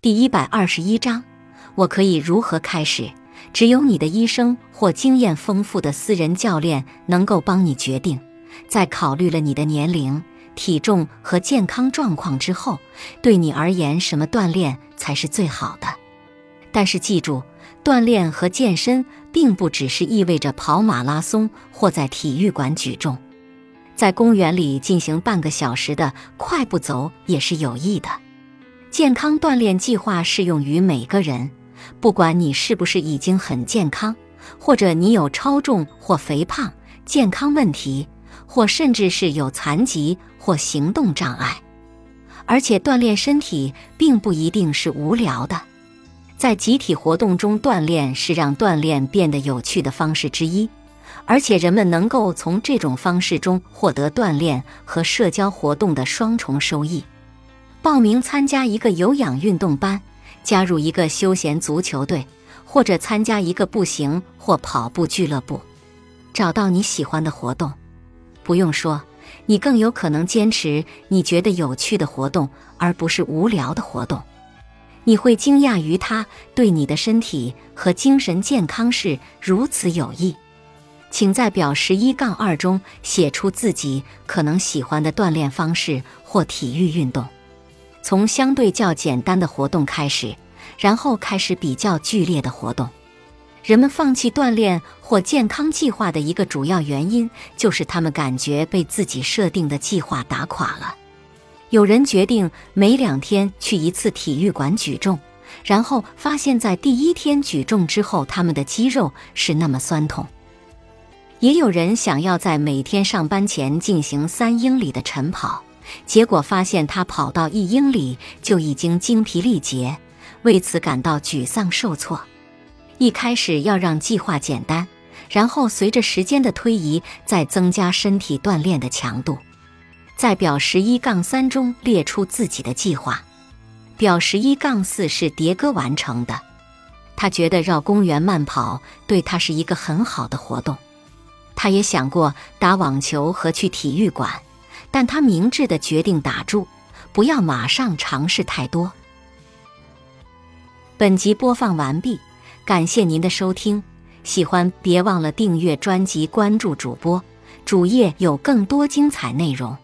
第一百二十一章，我可以如何开始？只有你的医生或经验丰富的私人教练能够帮你决定。在考虑了你的年龄、体重和健康状况之后，对你而言，什么锻炼才是最好的？但是记住，锻炼和健身并不只是意味着跑马拉松或在体育馆举重，在公园里进行半个小时的快步走也是有益的。健康锻炼计划适用于每个人，不管你是不是已经很健康，或者你有超重或肥胖、健康问题，或甚至是有残疾或行动障碍。而且锻炼身体并不一定是无聊的，在集体活动中锻炼是让锻炼变得有趣的方式之一，而且人们能够从这种方式中获得锻炼和社交活动的双重收益。报名参加一个有氧运动班，加入一个休闲足球队，或者参加一个步行或跑步俱乐部，找到你喜欢的活动。不用说，你更有可能坚持你觉得有趣的活动，而不是无聊的活动。你会惊讶于它对你的身体和精神健康是如此有益。请在表十一杠二中写出自己可能喜欢的锻炼方式或体育运动。从相对较简单的活动开始，然后开始比较剧烈的活动。人们放弃锻炼或健康计划的一个主要原因，就是他们感觉被自己设定的计划打垮了。有人决定每两天去一次体育馆举重，然后发现，在第一天举重之后，他们的肌肉是那么酸痛。也有人想要在每天上班前进行三英里的晨跑。结果发现，他跑到一英里就已经精疲力竭，为此感到沮丧受挫。一开始要让计划简单，然后随着时间的推移，再增加身体锻炼的强度。在表十一杠三中列出自己的计划。表十一杠四是迭戈完成的，他觉得绕公园慢跑对他是一个很好的活动。他也想过打网球和去体育馆。但他明智的决定打住，不要马上尝试太多。本集播放完毕，感谢您的收听，喜欢别忘了订阅专辑、关注主播，主页有更多精彩内容。